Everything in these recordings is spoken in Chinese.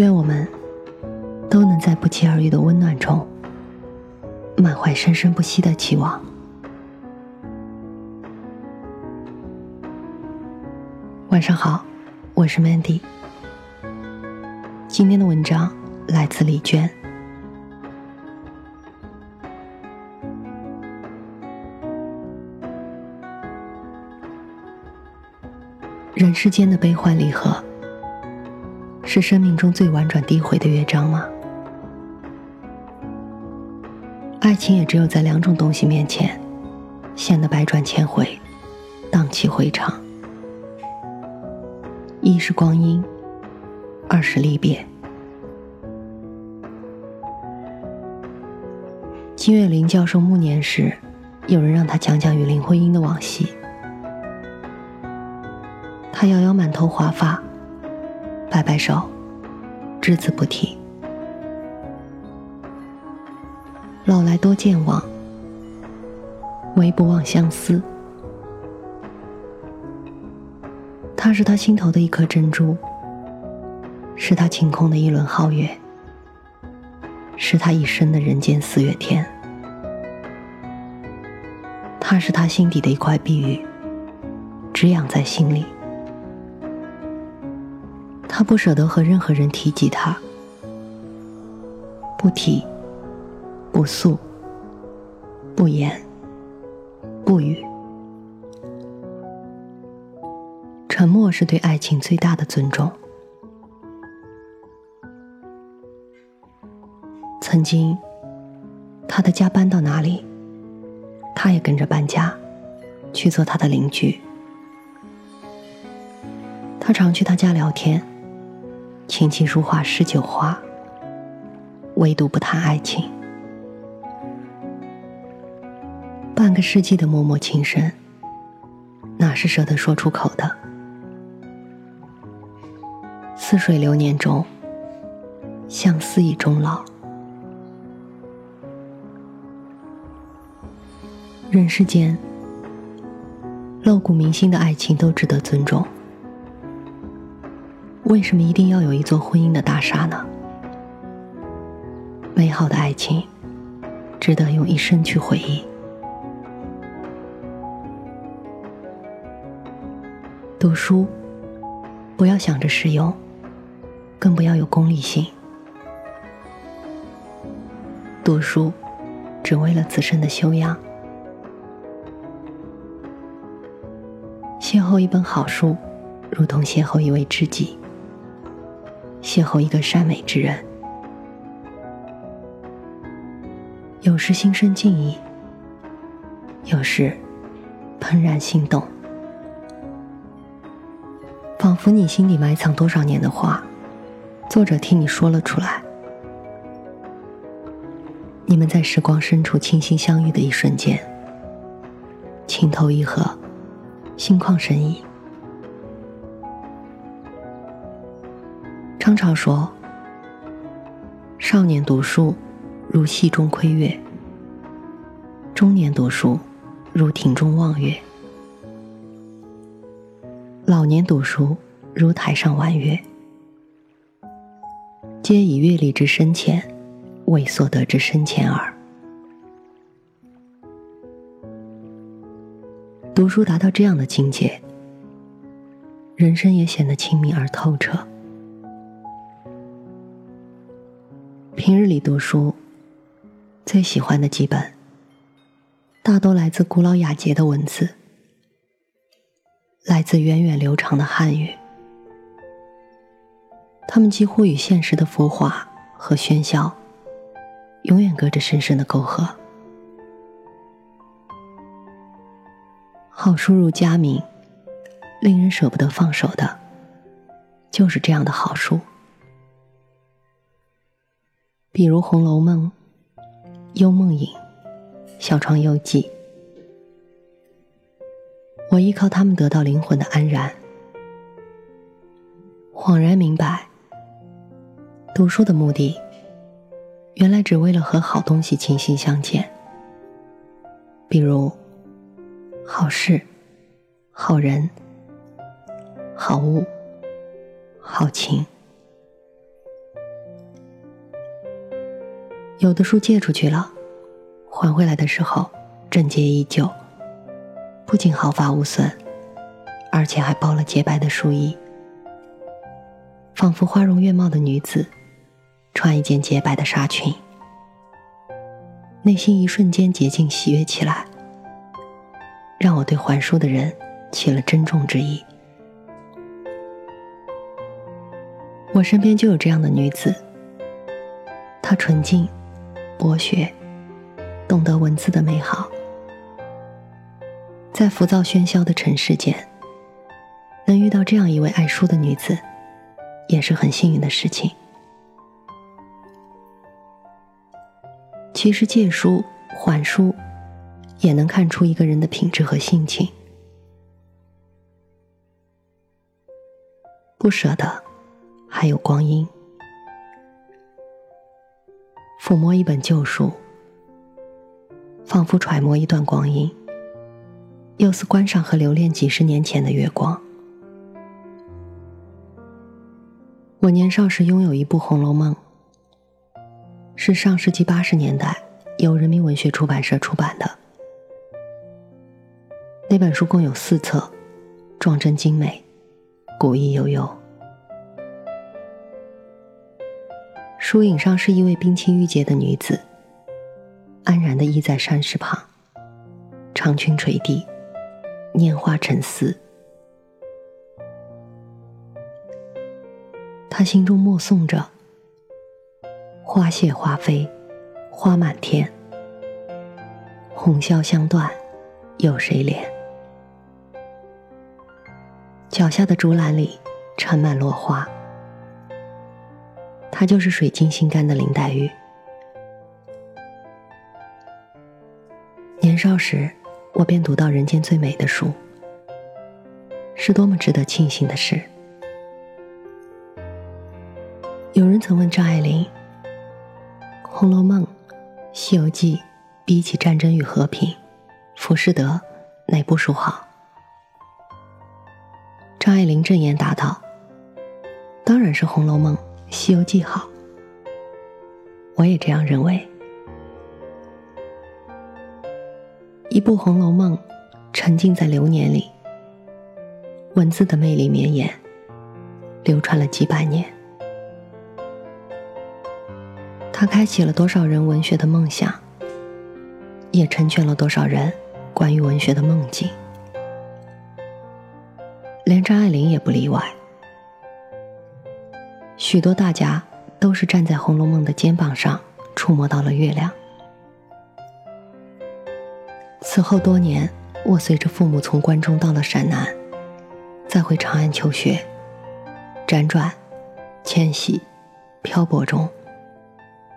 愿我们都能在不期而遇的温暖中，满怀生生不息的期望。晚上好，我是 Mandy。今天的文章来自李娟。人世间的悲欢离合。是生命中最婉转低回的乐章吗？爱情也只有在两种东西面前，显得百转千回，荡气回肠。一是光阴，二是离别。金岳霖教授暮年时，有人让他讲讲与林徽因的往昔，他摇摇满头华发。摆摆手，只字不提。老来多健忘，唯不忘相思。他是他心头的一颗珍珠，是他晴空的一轮皓月，是他一生的人间四月天。他是他心底的一块碧玉，只养在心里。他不舍得和任何人提及他，不提，不诉，不言，不语。沉默是对爱情最大的尊重。曾经，他的家搬到哪里，他也跟着搬家，去做他的邻居。他常去他家聊天。琴棋书画诗酒花，唯独不谈爱情。半个世纪的默默情深，哪是舍得说出口的？似水流年中，相思已终老。人世间，露骨铭心的爱情都值得尊重。为什么一定要有一座婚姻的大厦呢？美好的爱情，值得用一生去回忆。读书，不要想着实用，更不要有功利性。读书，只为了自身的修养。邂逅一本好书，如同邂逅一位知己。邂逅一个善美之人，有时心生敬意，有时怦然心动，仿佛你心里埋藏多少年的话，作者替你说了出来。你们在时光深处倾心相遇的一瞬间，情投意合，心旷神怡。张潮说：“少年读书如戏中窥月，中年读书如庭中望月，老年读书如台上玩月，皆以阅历之深浅，为所得之深浅耳。读书达到这样的境界，人生也显得清明而透彻。”平日里读书，最喜欢的几本，大多来自古老雅洁的文字，来自源远流长的汉语。他们几乎与现实的浮华和喧嚣，永远隔着深深的沟壑。好书如佳茗，令人舍不得放手的，就是这样的好书，比如《红楼梦》《幽梦影》《小窗幽记》，我依靠他们得到灵魂的安然，恍然明白，读书的目的，原来只为了和好东西倾心相见，比如好事、好人、好物。好情，有的书借出去了，还回来的时候，整洁依旧，不仅毫发无损，而且还包了洁白的书衣，仿佛花容月貌的女子，穿一件洁白的纱裙，内心一瞬间洁净喜悦起来，让我对还书的人起了珍重之意。我身边就有这样的女子，她纯净、博学，懂得文字的美好，在浮躁喧嚣的尘世间，能遇到这样一位爱书的女子，也是很幸运的事情。其实借书还书，也能看出一个人的品质和性情，不舍得。还有光阴，抚摸一本旧书，仿佛揣摩一段光阴，又似观赏和留恋几十年前的月光。我年少时拥有一部《红楼梦》，是上世纪八十年代由人民文学出版社出版的。那本书共有四册，装帧精美，古意悠悠。疏影上是一位冰清玉洁的女子，安然的倚在山石旁，长裙垂地，拈花沉思。她心中默诵着：“花谢花飞，花满天。红绡香断，有谁怜？”脚下的竹篮里盛满落花。她就是水晶心肝的林黛玉。年少时，我便读到人间最美的书，是多么值得庆幸的事。有人曾问张爱玲，《红楼梦》《西游记》比起战争与和平，《浮士德》哪部书好？张爱玲正言答道：“当然是《红楼梦》。”《西游记》好，我也这样认为。一部《红楼梦》，沉浸在流年里，文字的魅力绵延，流传了几百年。它开启了多少人文学的梦想，也成全了多少人关于文学的梦境，连张爱玲也不例外。许多大家都是站在《红楼梦》的肩膀上触摸到了月亮。此后多年，我随着父母从关中到了陕南，再回长安求学，辗转、迁徙、漂泊中，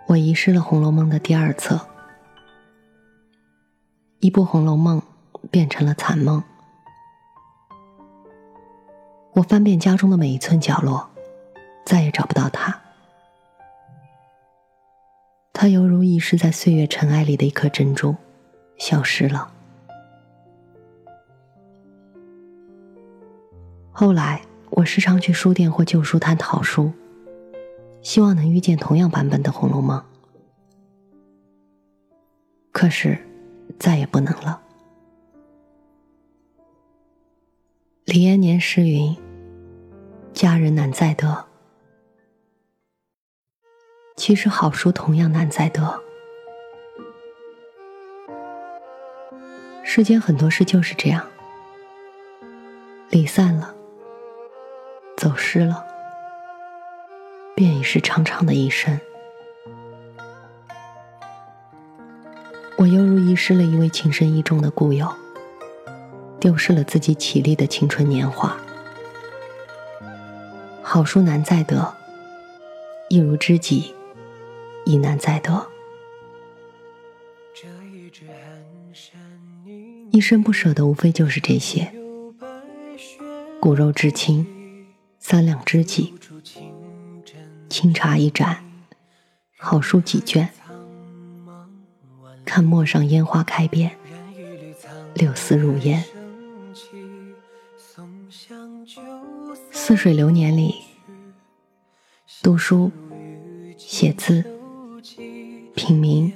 我遗失了《红楼梦》的第二册。一部《红楼梦》变成了残梦。我翻遍家中的每一寸角落。再也找不到他，他犹如遗失在岁月尘埃里的一颗珍珠，消失了。后来，我时常去书店或旧书摊淘书，希望能遇见同样版本的《红楼梦》，可是再也不能了。李延年诗云：“佳人难再得。”其实好书同样难再得。世间很多事就是这样，离散了，走失了，便已是长长的一生。我犹如遗失了一位情深意重的故友，丢失了自己绮丽的青春年华。好书难再得，一如知己亦难再得。一生不舍的无非就是这些：骨肉至亲，三两知己，清茶一盏，好书几卷，看陌上烟花开遍，柳丝如烟。似水流年里，读书、写字、品茗、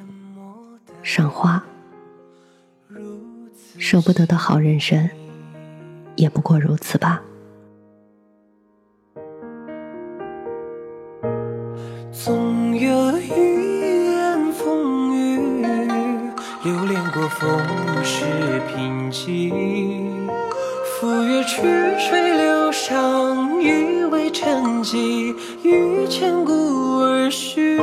赏花。舍不得的好人生，也不过如此吧。总有一言风雨，流连过风世贫瘠。赴约曲水流觞，欲为沉寂，欲千古而续。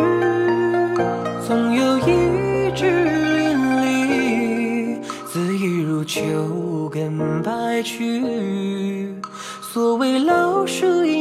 总有一枝淋漓，恣意如秋根白驹。所谓老树一。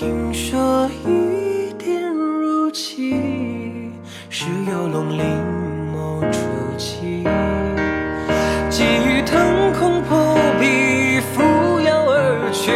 听说一点如漆，是游龙临眸出击，疾予腾空破壁，扶摇而去。